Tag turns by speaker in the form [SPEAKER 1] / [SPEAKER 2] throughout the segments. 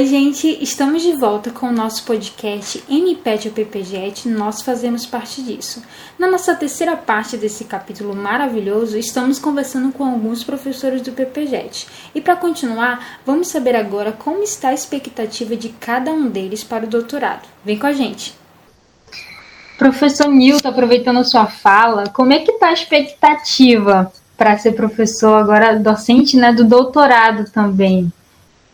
[SPEAKER 1] Oi, gente, estamos de volta com o nosso podcast MPET ou PPJet, nós fazemos parte disso. Na nossa terceira parte desse capítulo maravilhoso, estamos conversando com alguns professores do PPJet. E para continuar, vamos saber agora como está a expectativa de cada um deles para o doutorado. Vem com a gente! Professor Nilton, aproveitando sua fala, como é que está a expectativa para ser professor agora docente, né, do doutorado também?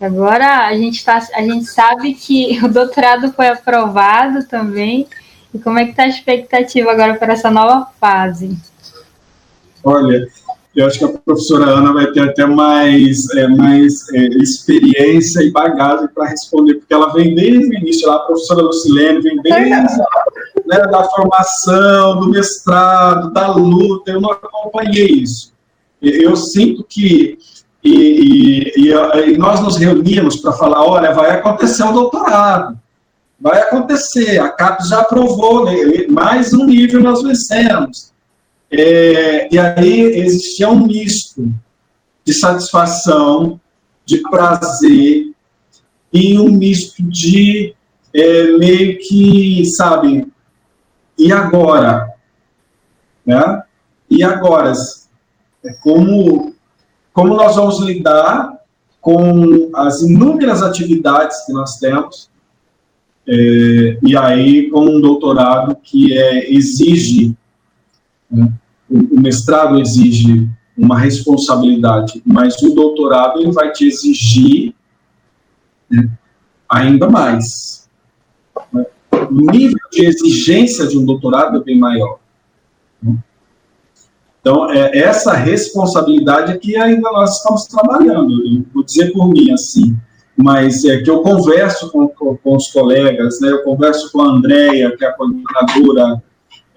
[SPEAKER 1] Agora a gente, tá, a gente sabe que o doutorado foi aprovado também. E como é que está a expectativa agora para essa nova fase?
[SPEAKER 2] Olha, eu acho que a professora Ana vai ter até mais, é, mais é, experiência e bagagem para responder, porque ela vem desde o início lá, a professora Lucilene vem desde né, da formação, do mestrado, da luta, eu não acompanhei isso. Eu sinto que e, e, e, nós nos reuníamos para falar: olha, vai acontecer o doutorado, vai acontecer, a CAPES já aprovou, né, mais um nível nós vencemos. É, e aí existia um misto de satisfação, de prazer, e um misto de é, meio que, sabe, e agora? Né? E agora? É como como nós vamos lidar com as inúmeras atividades que nós temos, é, e aí com um doutorado que é, exige, né, o mestrado exige uma responsabilidade, mas o doutorado ele vai te exigir né, ainda mais. O nível de exigência de um doutorado é bem maior. Então, é, essa responsabilidade é que ainda nós estamos trabalhando, eu vou dizer por mim assim, mas é que eu converso com, com, com os colegas, né, eu converso com a Andrea, que é a coordenadora,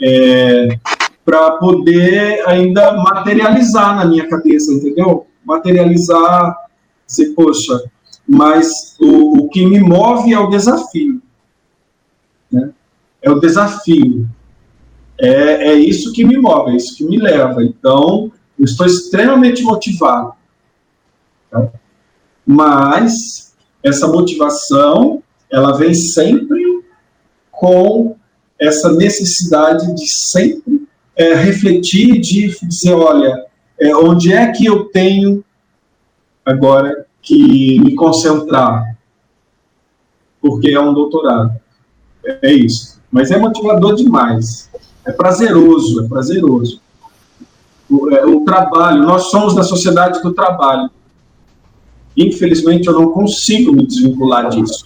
[SPEAKER 2] é, para poder ainda materializar na minha cabeça, entendeu? Materializar, dizer, poxa, mas o, o que me move é o desafio. Né? É o desafio é, é isso que me move, é isso que me leva. Então, eu estou extremamente motivado. Tá? Mas essa motivação, ela vem sempre com essa necessidade de sempre é, refletir, de dizer, olha, é, onde é que eu tenho agora que me concentrar? Porque é um doutorado. É, é isso. Mas é motivador demais. É prazeroso, é prazeroso. O, é, o trabalho, nós somos da sociedade do trabalho. Infelizmente, eu não consigo me desvincular disso,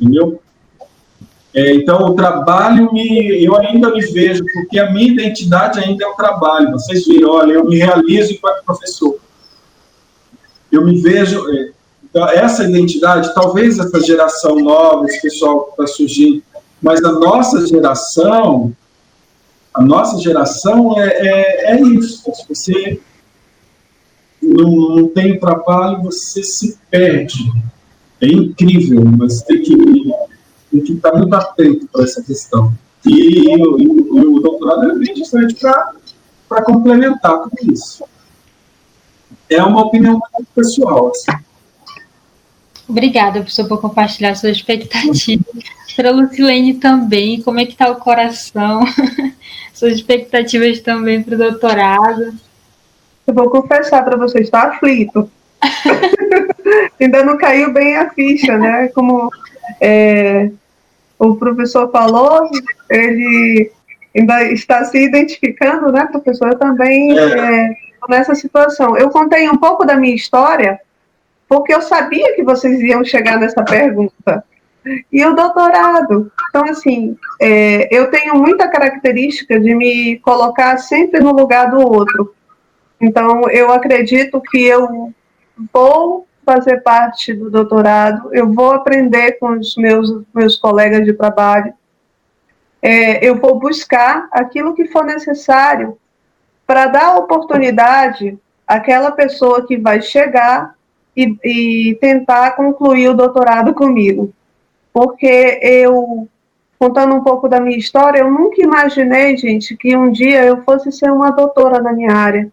[SPEAKER 2] entendeu? É, então, o trabalho, me, eu ainda me vejo, porque a minha identidade ainda é o trabalho. Vocês viram, olha, eu me realizo enquanto professor. Eu me vejo, é, então, essa identidade, talvez essa geração nova, esse pessoal que está surgindo, mas a nossa geração, a nossa geração é, é, é isso. Se você não, não tem trabalho, você se perde. É incrível, mas tem que, tem que estar muito atento para essa questão. E, e, e, o doutorado é bem distante para complementar tudo isso. É uma opinião pessoal. Assim.
[SPEAKER 1] Obrigada, professor, por compartilhar sua expectativa. Para Lucilene também, como é que está o coração? Suas expectativas também para o doutorado?
[SPEAKER 3] Eu vou confessar para vocês, está aflito. Ainda não caiu bem a ficha, né? Como é, o professor falou, ele ainda está se identificando, né, professor? Eu também é, nessa situação. Eu contei um pouco da minha história porque eu sabia que vocês iam chegar nessa pergunta. E o doutorado. Então, assim, é, eu tenho muita característica de me colocar sempre no lugar do outro. Então, eu acredito que eu vou fazer parte do doutorado, eu vou aprender com os meus, meus colegas de trabalho, é, eu vou buscar aquilo que for necessário para dar oportunidade àquela pessoa que vai chegar e, e tentar concluir o doutorado comigo. Porque eu, contando um pouco da minha história, eu nunca imaginei, gente, que um dia eu fosse ser uma doutora na minha área.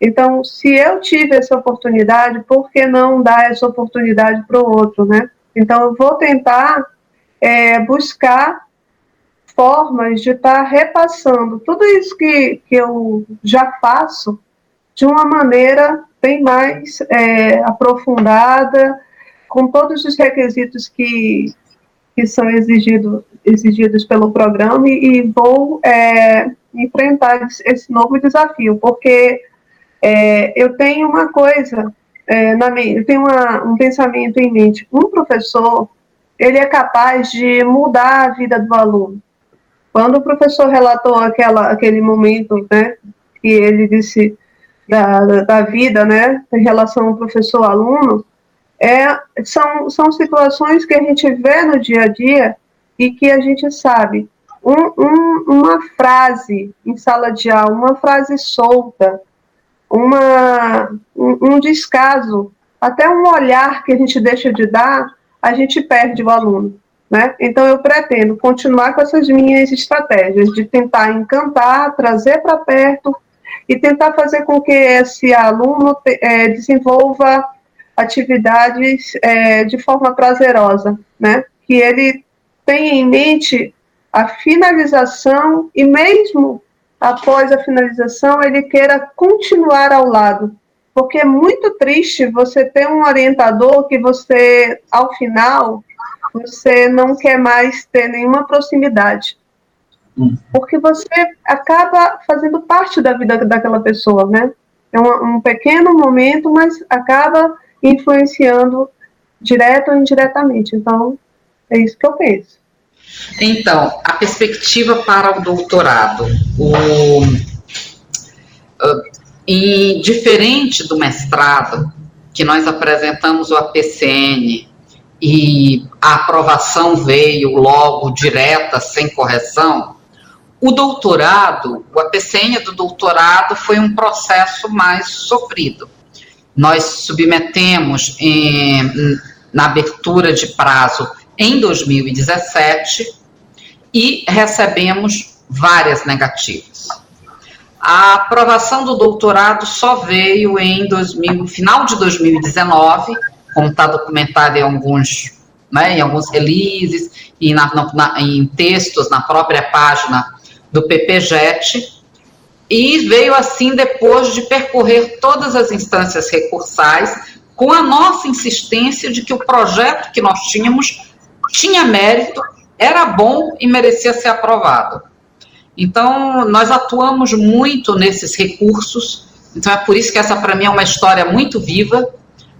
[SPEAKER 3] Então, se eu tive essa oportunidade, por que não dar essa oportunidade para o outro, né? Então, eu vou tentar é, buscar formas de estar tá repassando tudo isso que, que eu já faço de uma maneira bem mais é, aprofundada, com todos os requisitos que, que são exigido, exigidos pelo programa e, e vou é, enfrentar esse novo desafio, porque é, eu tenho uma coisa é, na mente, eu tenho uma, um pensamento em mente. Um professor, ele é capaz de mudar a vida do aluno. Quando o professor relatou aquela, aquele momento, né, que ele disse da, da vida, né, em relação professor-aluno, é, são, são situações que a gente vê no dia a dia e que a gente sabe. Um, um, uma frase em sala de aula, uma frase solta, uma, um, um descaso, até um olhar que a gente deixa de dar, a gente perde o aluno. Né? Então, eu pretendo continuar com essas minhas estratégias de tentar encantar, trazer para perto e tentar fazer com que esse aluno é, desenvolva atividades é, de forma prazerosa, né? que ele tenha em mente a finalização e mesmo após a finalização ele queira continuar ao lado. Porque é muito triste você ter um orientador que você, ao final, você não quer mais ter nenhuma proximidade. Porque você acaba fazendo parte da vida daquela pessoa, né? É um, um pequeno momento, mas acaba influenciando direto ou indiretamente. Então, é isso que eu penso.
[SPEAKER 4] Então, a perspectiva para o doutorado. O, uh, e diferente do mestrado, que nós apresentamos o APCN e a aprovação veio logo direta, sem correção, o doutorado, o APCN do doutorado foi um processo mais sofrido. Nós submetemos em, na abertura de prazo em 2017 e recebemos várias negativas. A aprovação do doutorado só veio em 2000, final de 2019, como está documentado em alguns, né, em alguns releases e na, na, em textos na própria página do PPJET, e veio assim depois de percorrer todas as instâncias recursais, com a nossa insistência de que o projeto que nós tínhamos tinha mérito, era bom e merecia ser aprovado. Então, nós atuamos muito nesses recursos, então é por isso que essa para mim é uma história muito viva,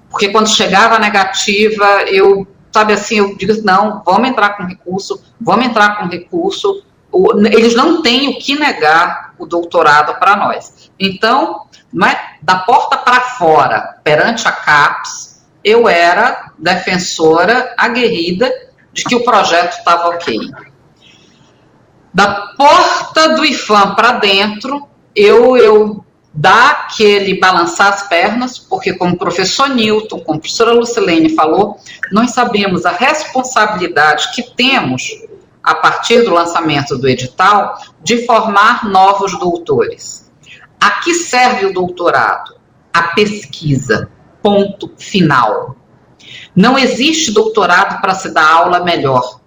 [SPEAKER 4] porque quando chegava a negativa, eu, sabe assim, eu digo, não, vamos entrar com recurso, vamos entrar com recurso, eles não têm o que negar o doutorado para nós. Então, é, da porta para fora, perante a CAPES, eu era defensora aguerrida de que o projeto estava ok. Da porta do IFAM para dentro, eu, eu dar aquele balançar as pernas, porque como o professor Newton, como a professora Lucilene falou, nós sabemos a responsabilidade que temos a partir do lançamento do edital de formar novos doutores. A que serve o doutorado? A pesquisa. Ponto final. Não existe doutorado para se dar aula melhor.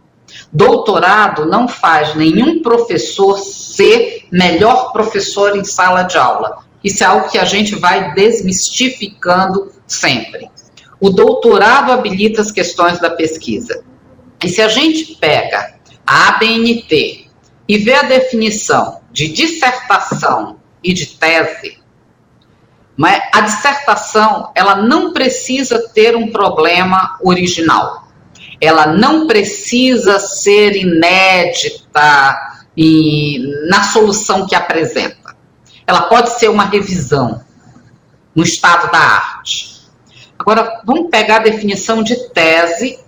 [SPEAKER 4] Doutorado não faz nenhum professor ser melhor professor em sala de aula. Isso é algo que a gente vai desmistificando sempre. O doutorado habilita as questões da pesquisa. E se a gente pega ABNT e vê a definição de dissertação e de tese, mas a dissertação, ela não precisa ter um problema original. Ela não precisa ser inédita e, na solução que apresenta. Ela pode ser uma revisão no estado da arte. Agora, vamos pegar a definição de tese,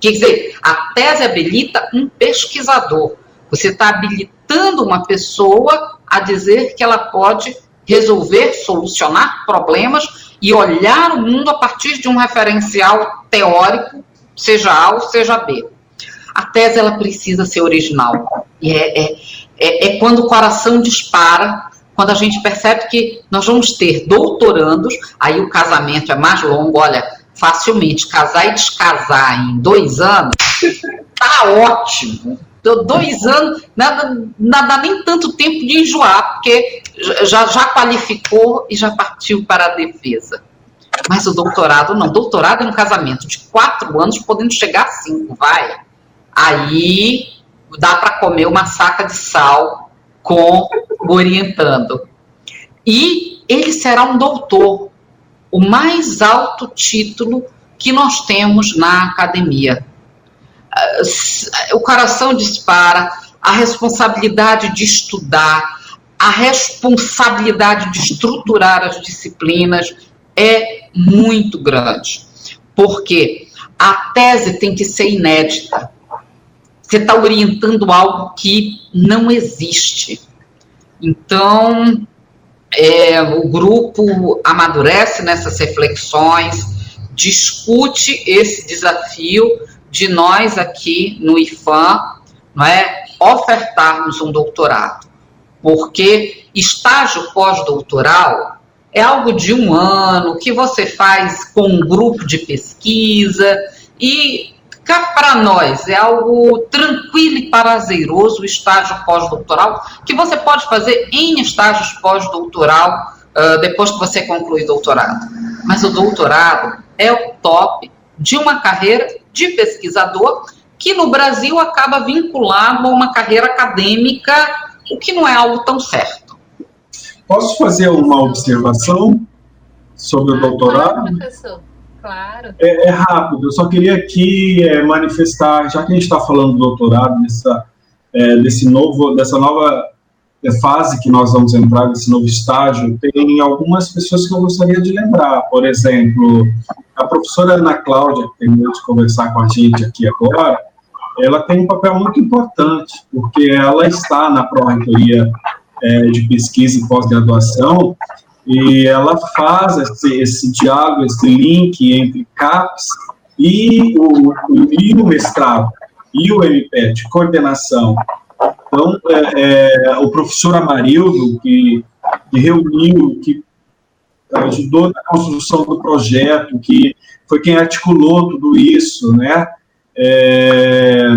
[SPEAKER 4] quer dizer, a tese habilita um pesquisador. Você está habilitando uma pessoa a dizer que ela pode resolver, solucionar problemas e olhar o mundo a partir de um referencial teórico, seja A ou seja B. A tese ela precisa ser original. E é, é, é, é quando o coração dispara, quando a gente percebe que nós vamos ter doutorandos, aí o casamento é mais longo, olha, facilmente casar e descasar em dois anos, tá ótimo. Dois anos, nada, nada nem tanto tempo de enjoar, porque já, já qualificou e já partiu para a defesa. Mas o doutorado não. Doutorado em um casamento de quatro anos, podendo chegar a cinco, vai. Aí dá para comer uma saca de sal com orientando. E ele será um doutor, o mais alto título que nós temos na academia. Ah, o coração dispara, a responsabilidade de estudar, a responsabilidade de estruturar as disciplinas é muito grande. Porque a tese tem que ser inédita. Você está orientando algo que não existe. Então, é, o grupo amadurece nessas reflexões, discute esse desafio de nós aqui no IFAM, não é, ofertarmos um doutorado, porque estágio pós-doutoral é algo de um ano que você faz com um grupo de pesquisa e cá para nós é algo tranquilo e prazeroso o estágio pós-doutoral que você pode fazer em estágios pós-doutoral uh, depois que você conclui o doutorado. Mas o doutorado é o top de uma carreira de pesquisador que no Brasil acaba vinculado a uma carreira acadêmica, o que não é algo tão certo.
[SPEAKER 2] Posso fazer uma observação sobre o doutorado?
[SPEAKER 1] Claro, professor. Claro.
[SPEAKER 2] É, é rápido, eu só queria aqui é, manifestar, já que a gente está falando do doutorado, dessa, é, desse novo, dessa nova é, fase que nós vamos entrar, desse novo estágio, tem algumas pessoas que eu gostaria de lembrar. Por exemplo, a professora Ana Cláudia, que terminou de conversar com a gente aqui agora, ela tem um papel muito importante, porque ela está na pró-reitoria é, de pesquisa e pós-graduação, e ela faz esse, esse diálogo, esse link entre CAPES e o, e o mestrado, e o MPET, coordenação. Então, é, é, o professor Amarildo, que, que reuniu, que ajudou na construção do projeto, que foi quem articulou tudo isso, né? É,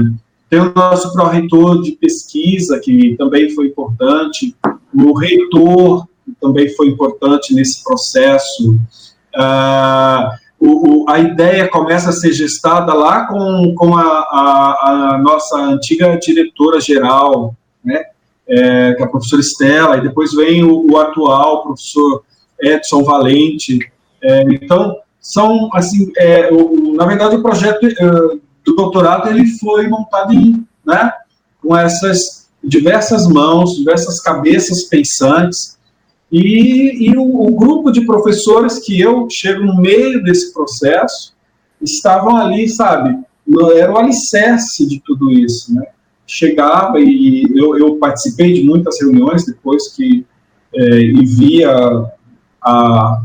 [SPEAKER 2] tem o nosso pró-reitor de pesquisa, que também foi importante, o reitor, também foi importante nesse processo. Ah, o, o, a ideia começa a ser gestada lá com, com a, a, a nossa antiga diretora-geral, né, é, que é a professora Estela, e depois vem o, o atual professor Edson Valente. É, então, são, assim, é, o, na verdade, o projeto é, do doutorado ele foi montado em, né, com essas diversas mãos, diversas cabeças pensantes, e, e o, o, grupo de professores que eu chego no meio desse processo estavam ali, sabe? Era o alicerce de tudo isso, né? Chegava e eu, eu participei de muitas reuniões depois que é, e via a,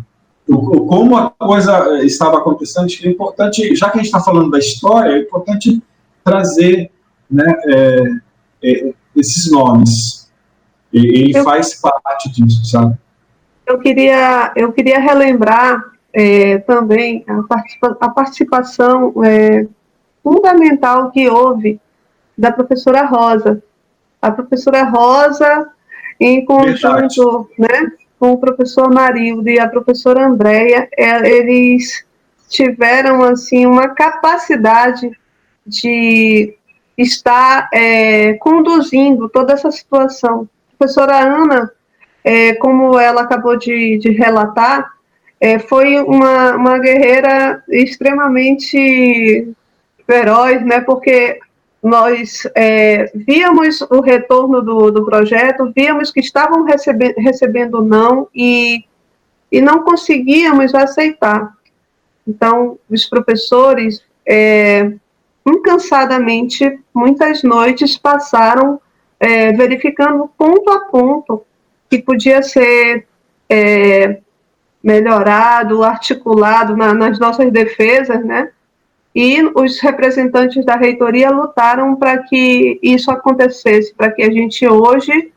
[SPEAKER 2] o, como a coisa estava acontecendo. Acho que é importante, já que a gente está falando da história, é importante trazer né, é, é, esses nomes. Ele eu, faz parte disso, sabe?
[SPEAKER 3] Eu queria, eu queria relembrar é, também a, participa, a participação é, fundamental que houve da professora Rosa. A professora Rosa, em conjunto né, com o professor Marildo e a professora Andréia, é, eles tiveram assim uma capacidade de estar é, conduzindo toda essa situação professora Ana, é, como ela acabou de, de relatar, é, foi uma, uma guerreira extremamente feroz, né, porque nós é, víamos o retorno do, do projeto, víamos que estavam recebe, recebendo não e, e não conseguíamos aceitar. Então, os professores, é, incansadamente, muitas noites passaram é, verificando ponto a ponto que podia ser é, melhorado, articulado na, nas nossas defesas, né? E os representantes da reitoria lutaram para que isso acontecesse, para que a gente hoje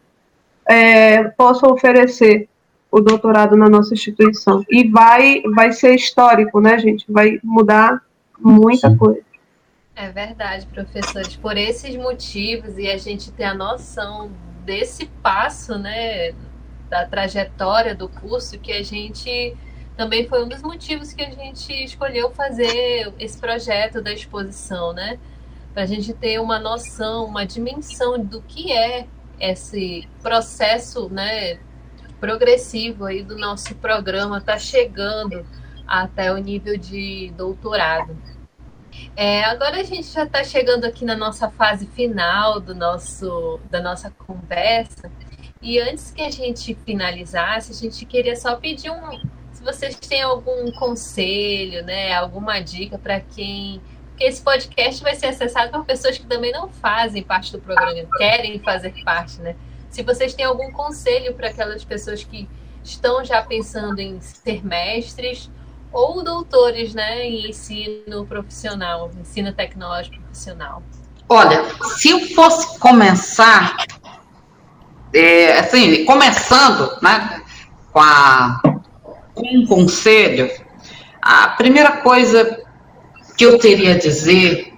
[SPEAKER 3] é, possa oferecer o doutorado na nossa instituição. E vai, vai ser histórico, né, gente? Vai mudar muita coisa.
[SPEAKER 5] É verdade, professores. Por esses motivos e a gente ter a noção desse passo, né, da trajetória do curso, que a gente também foi um dos motivos que a gente escolheu fazer esse projeto da exposição, né? Para a gente ter uma noção, uma dimensão do que é esse processo, né, progressivo aí do nosso programa, está chegando até o nível de doutorado. É, agora a gente já está chegando aqui na nossa fase final do nosso, da nossa conversa. E antes que a gente finalizasse, a gente queria só pedir um. Se vocês têm algum conselho, né, alguma dica para quem. Porque esse podcast vai ser acessado por pessoas que também não fazem parte do programa, querem fazer parte, né? Se vocês têm algum conselho para aquelas pessoas que estão já pensando em ser mestres ou doutores né, em ensino profissional, ensino tecnológico profissional?
[SPEAKER 4] Olha, se eu fosse começar, é, assim, começando né, com, a, com um conselho, a primeira coisa que eu teria a dizer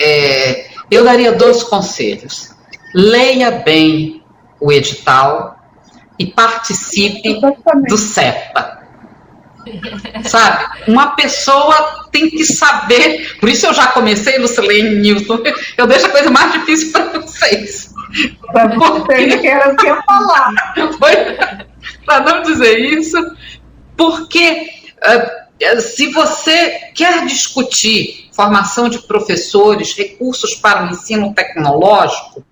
[SPEAKER 4] é, eu daria dois conselhos. Leia bem o edital e participe do CEPA. Sabe? Uma pessoa tem que saber. Por isso eu já comecei, Lucilene Newton. Eu deixo a coisa mais difícil para vocês.
[SPEAKER 3] Para vocês que falar.
[SPEAKER 4] Para não dizer isso, porque uh, se você quer discutir formação de professores, recursos para o ensino tecnológico.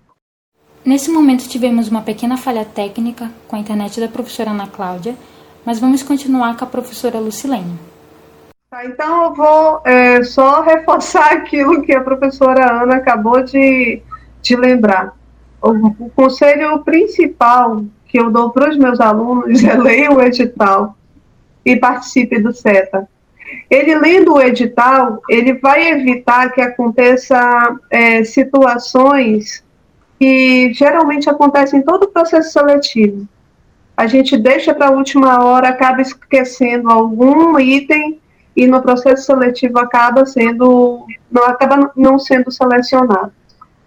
[SPEAKER 1] Nesse momento tivemos uma pequena falha técnica com a internet da professora Ana Cláudia mas vamos continuar com a professora Lucilene.
[SPEAKER 3] Tá, então eu vou é, só reforçar aquilo que a professora Ana acabou de, de lembrar. O, o conselho principal que eu dou para os meus alunos é leia o edital e participe do SETA. Ele lendo o edital, ele vai evitar que aconteça é, situações que geralmente acontecem em todo o processo seletivo a gente deixa para a última hora, acaba esquecendo algum item e no processo seletivo acaba sendo não acaba não sendo selecionado.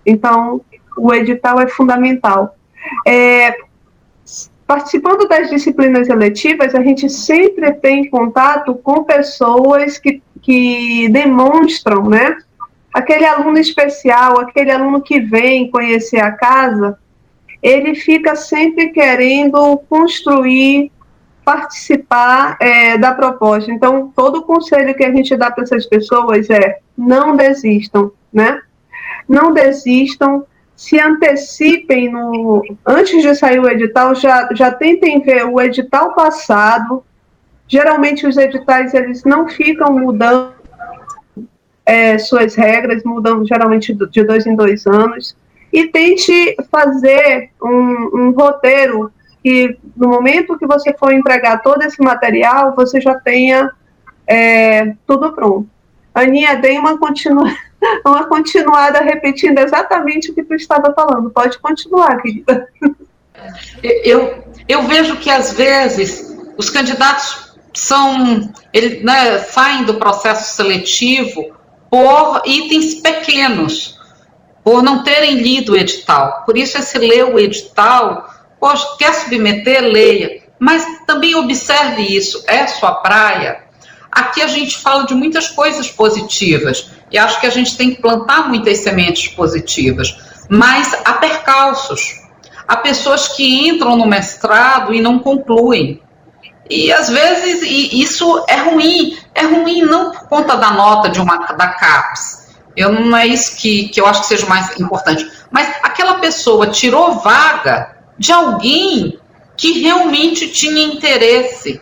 [SPEAKER 3] Então, o edital é fundamental. É, participando das disciplinas eletivas, a gente sempre tem contato com pessoas que, que demonstram, né? Aquele aluno especial, aquele aluno que vem conhecer a casa, ele fica sempre querendo construir, participar é, da proposta. Então, todo o conselho que a gente dá para essas pessoas é não desistam, né? Não desistam, se antecipem no antes de sair o edital, já, já tentem ver o edital passado. Geralmente os editais eles não ficam mudando é, suas regras, mudam geralmente de dois em dois anos e tente fazer um, um roteiro que no momento que você for entregar todo esse material, você já tenha é, tudo pronto. Aninha, dei uma, continua, uma continuada repetindo exatamente o que tu estava falando. Pode continuar, querida.
[SPEAKER 4] Eu, eu vejo que às vezes os candidatos são eles né, saem do processo seletivo por itens pequenos por não terem lido o edital. Por isso, esse ler o edital, poxa, quer submeter, leia. Mas também observe isso, é sua praia. Aqui a gente fala de muitas coisas positivas e acho que a gente tem que plantar muitas sementes positivas, mas há percalços. Há pessoas que entram no mestrado e não concluem. E às vezes e isso é ruim. É ruim não por conta da nota de uma da CAPES, eu não é isso que, que eu acho que seja mais importante. Mas aquela pessoa tirou vaga de alguém que realmente tinha interesse.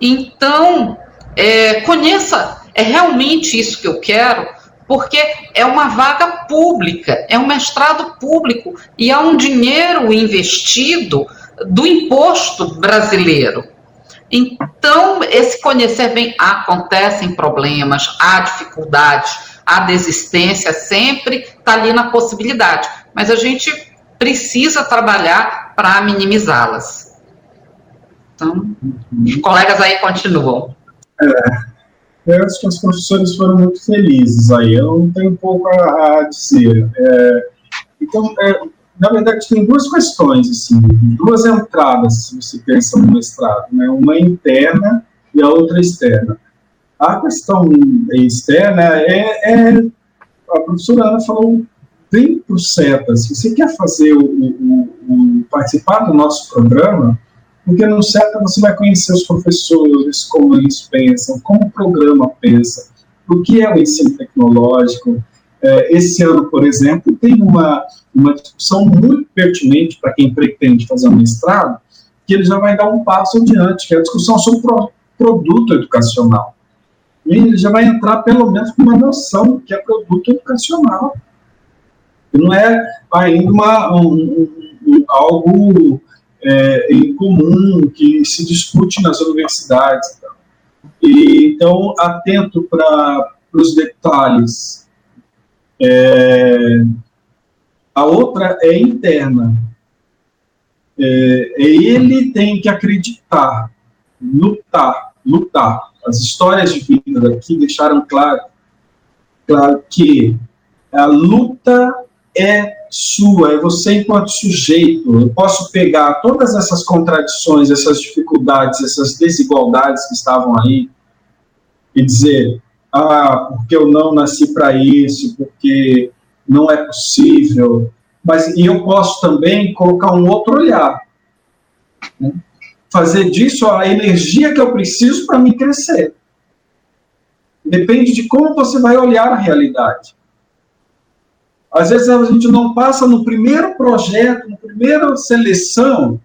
[SPEAKER 4] Então, é, conheça, é realmente isso que eu quero, porque é uma vaga pública, é um mestrado público e há um dinheiro investido do imposto brasileiro. Então, esse conhecer bem, acontecem problemas, há dificuldades, a desistência sempre está ali na possibilidade, mas a gente precisa trabalhar para minimizá-las. Então, os colegas aí continuam.
[SPEAKER 2] É, eu acho que os professores foram muito felizes aí, eu não tenho pouco a, a dizer. É, então, é, na verdade, tem duas questões, assim, duas entradas, se você pensa no mestrado, né? uma interna e a outra externa. A questão externa é, é a professora Ana falou bem por certo, se você quer fazer o, o, o, participar do nosso programa, porque no CETA você vai conhecer os professores, como eles pensam, como o programa pensa, o que é o ensino tecnológico. É, esse ano, por exemplo, tem uma, uma discussão muito pertinente para quem pretende fazer um mestrado, que ele já vai dar um passo adiante, que é a discussão sobre o produto educacional. Ele já vai entrar, pelo menos, com uma noção que é produto educacional. Não é ainda uma, um, um, algo é, em comum que se discute nas universidades. Então, e, então atento para os detalhes. É, a outra é interna. É, é, ele tem que acreditar, lutar, lutar. As histórias de vida daqui deixaram claro, claro que a luta é sua, é você enquanto sujeito. Eu posso pegar todas essas contradições, essas dificuldades, essas desigualdades que estavam aí e dizer: ah, porque eu não nasci para isso, porque não é possível. Mas e eu posso também colocar um outro olhar. Né? Fazer disso a energia que eu preciso para me crescer. Depende de como você vai olhar a realidade. Às vezes a gente não passa no primeiro projeto, na primeira seleção,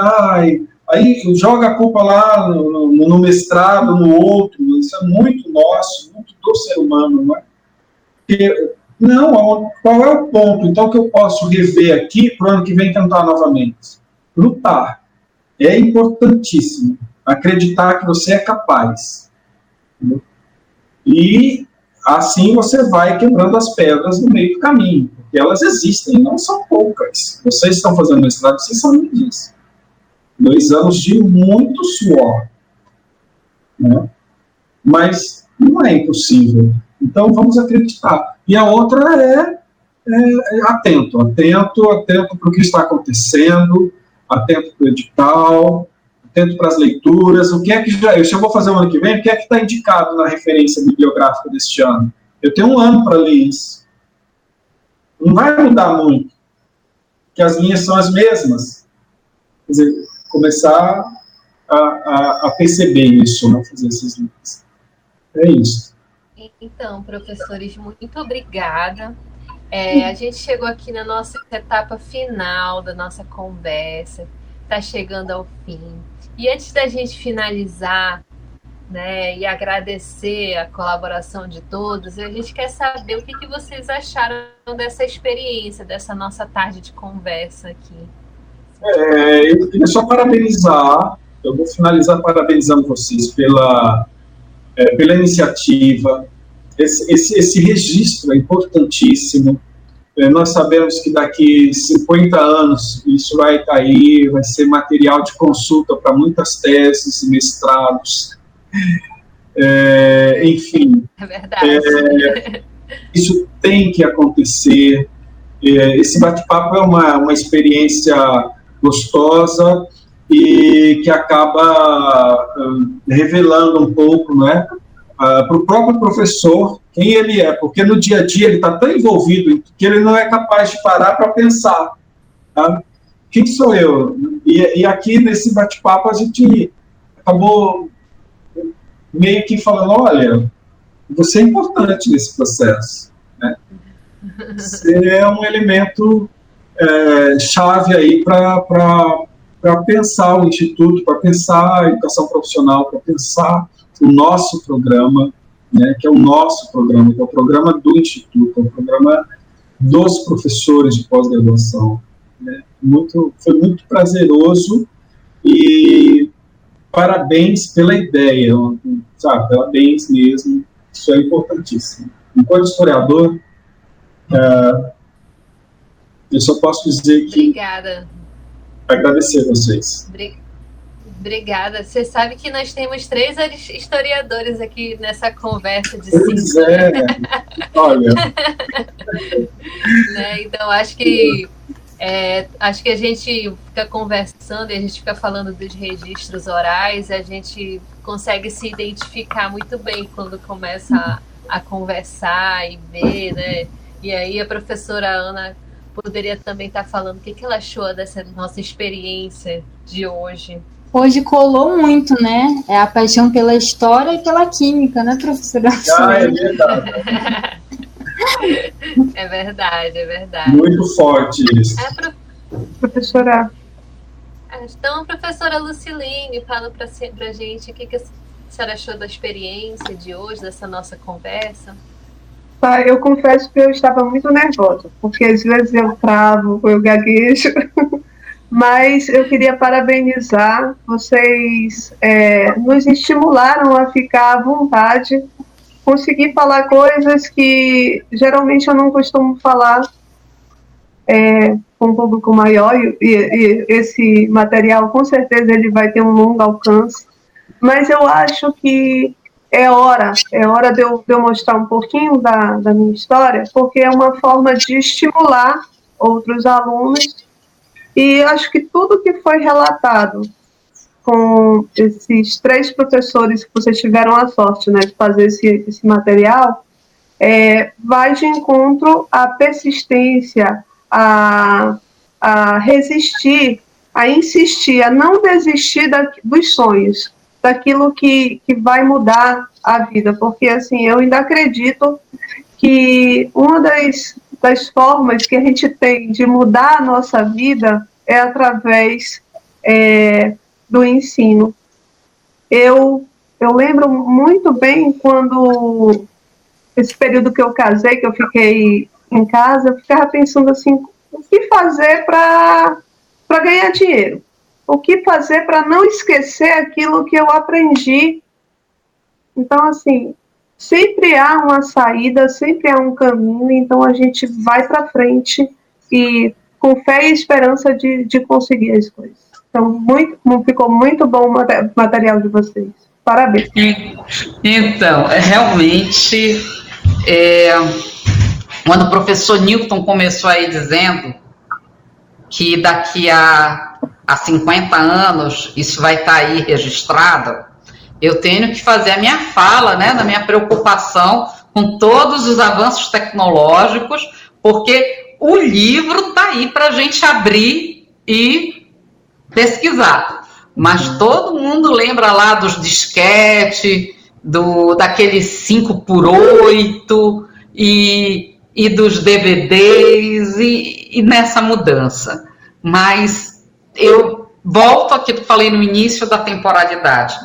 [SPEAKER 2] ai, aí joga a culpa lá no, no, mestrado, no outro, isso é muito nosso, muito do ser humano, não é? Porque, não, qual é o ponto, então, que eu posso rever aqui para o ano que vem tentar novamente? Lutar. É importantíssimo acreditar que você é capaz. E assim você vai quebrando as pedras no meio do caminho, porque elas existem, não são poucas. Vocês estão fazendo mestrado, vocês sabem disso. Dois anos de muito suor. Né? Mas não é impossível. Então vamos acreditar. E a outra é, é, é atento, atento, atento para o que está acontecendo, atento para o edital, atento para as leituras, o que é que já, eu já vou fazer o ano que vem, o que é que está indicado na referência bibliográfica deste ano? Eu tenho um ano para ler isso. Não vai mudar muito, que as linhas são as mesmas. Quer dizer, começar a, a, a perceber isso, não fazer essas linhas. É isso.
[SPEAKER 5] Então, professores, muito obrigada. É, a gente chegou aqui na nossa etapa final da nossa conversa, está chegando ao fim. E antes da gente finalizar, né, e agradecer a colaboração de todos, a gente quer saber o que, que vocês acharam dessa experiência, dessa nossa tarde de conversa aqui.
[SPEAKER 2] É, eu queria só parabenizar, eu vou finalizar parabenizando vocês pela, é, pela iniciativa, esse, esse, esse registro é importantíssimo, é, nós sabemos que daqui 50 anos isso vai estar aí, vai ser material de consulta para muitas teses e mestrados. É, enfim.
[SPEAKER 5] É verdade.
[SPEAKER 2] É, isso tem que acontecer. É, esse bate-papo é uma, uma experiência gostosa e que acaba uh, revelando um pouco, né, uh, para o próprio professor quem ele é, porque no dia a dia ele está tão envolvido que ele não é capaz de parar para pensar. Tá? Quem sou eu? E, e aqui nesse bate-papo a gente acabou meio que falando: olha, você é importante nesse processo. Né? Você é um elemento é, chave aí para pensar o Instituto, para pensar a educação profissional, para pensar o nosso programa né, que é o nosso programa, que é o programa do Instituto, é o programa dos professores de pós-graduação. Né? Muito, foi muito prazeroso e parabéns pela ideia, sabe? Parabéns mesmo, isso é importantíssimo. Enquanto historiador, uh, eu só posso dizer que.
[SPEAKER 5] Obrigada.
[SPEAKER 2] Agradecer a vocês.
[SPEAKER 5] Obrigada. Você sabe que nós temos três historiadores aqui nessa conversa de
[SPEAKER 2] pois
[SPEAKER 5] cinco.
[SPEAKER 2] É. Olha.
[SPEAKER 5] né? Então acho que é, acho que a gente fica conversando e a gente fica falando dos registros orais, a gente consegue se identificar muito bem quando começa a, a conversar e ver, né? E aí a professora Ana poderia também estar falando o que, que ela achou dessa nossa experiência de hoje.
[SPEAKER 1] Hoje colou muito, né? É a paixão pela história e pela química, né, professora?
[SPEAKER 2] Ah, é verdade.
[SPEAKER 5] é verdade, é verdade.
[SPEAKER 2] Muito forte isso.
[SPEAKER 5] É, pro...
[SPEAKER 3] Professora.
[SPEAKER 5] Então, a professora Luciline fala para a gente o que, que a senhora achou da experiência de hoje, dessa nossa conversa.
[SPEAKER 3] Tá, eu confesso que eu estava muito nervosa, porque às vezes eu travo, eu gaguejo. Mas eu queria parabenizar, vocês é, nos estimularam a ficar à vontade, conseguir falar coisas que geralmente eu não costumo falar é, com um público maior, e, e, esse material com certeza ele vai ter um longo alcance, mas eu acho que é hora, é hora de eu, de eu mostrar um pouquinho da, da minha história, porque é uma forma de estimular outros alunos e acho que tudo que foi relatado com esses três professores que vocês tiveram a sorte né, de fazer esse, esse material, é, vai de encontro à persistência, a, a resistir, a insistir, a não desistir da, dos sonhos, daquilo que, que vai mudar a vida, porque assim, eu ainda acredito que uma das das formas que a gente tem de mudar a nossa vida é através é, do ensino. Eu, eu lembro muito bem quando, esse período que eu casei, que eu fiquei em casa, eu ficava pensando assim, o que fazer para ganhar dinheiro? O que fazer para não esquecer aquilo que eu aprendi? Então, assim, sempre há uma saída, sempre há um caminho, então a gente vai para frente e com fé e esperança de, de conseguir as coisas. Então, muito, ficou muito bom o material de vocês. Parabéns.
[SPEAKER 4] Então, é, realmente, é, quando o professor Newton começou aí dizendo que daqui a, a 50 anos isso vai estar tá aí registrado, eu tenho que fazer a minha fala, né, na minha preocupação com todos os avanços tecnológicos, porque o livro está aí para a gente abrir e pesquisar. Mas todo mundo lembra lá dos disquete, do, daquele 5 por 8 e, e dos DVDs e, e nessa mudança. Mas eu volto àquilo que falei no início da temporalidade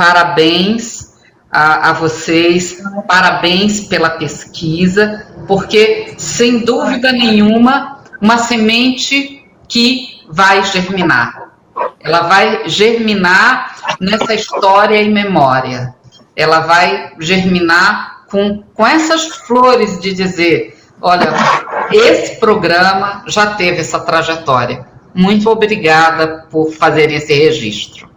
[SPEAKER 4] parabéns a, a, vocês, parabéns pela pesquisa, porque, sem dúvida nenhuma, uma semente que vai germinar. Ela vai germinar nessa história e memória. Ela vai germinar com, com essas flores de dizer: olha, esse programa já teve essa trajetória. Muito obrigada por fazerem esse registro.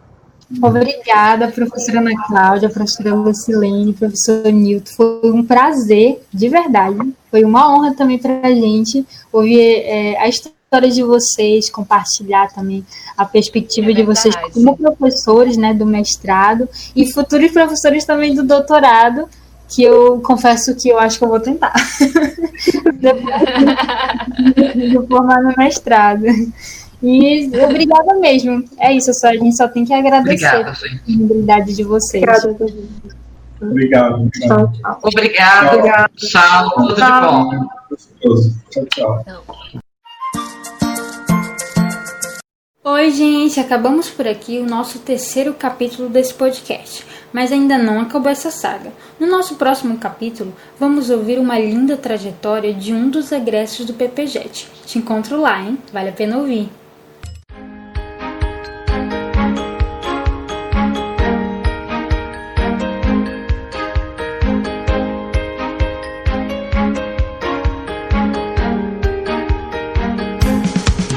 [SPEAKER 1] Obrigada, professora Ana Cláudia, professora Lucilene, professor Nilton. Foi um prazer, de verdade. Foi uma honra também para a gente ouvir é, a história de vocês, compartilhar também a perspectiva é de vocês como professores né, do mestrado e futuros professores também do doutorado, que eu confesso que eu acho que eu vou tentar. Depois de formar no mestrado. E obrigada mesmo. É isso, só, a gente só tem que agradecer Obrigada, a disponibilidade de vocês.
[SPEAKER 2] Obrigado.
[SPEAKER 4] Tchau, tchau. Obrigado. Obrigado. Tchau. Tudo tchau. de bom. Tchau,
[SPEAKER 2] tchau.
[SPEAKER 1] Oi, gente, acabamos por aqui o nosso terceiro capítulo desse podcast, mas ainda não acabou essa saga. No nosso próximo capítulo, vamos ouvir uma linda trajetória de um dos egressos do PPJet. Te encontro lá, hein? Vale a pena ouvir.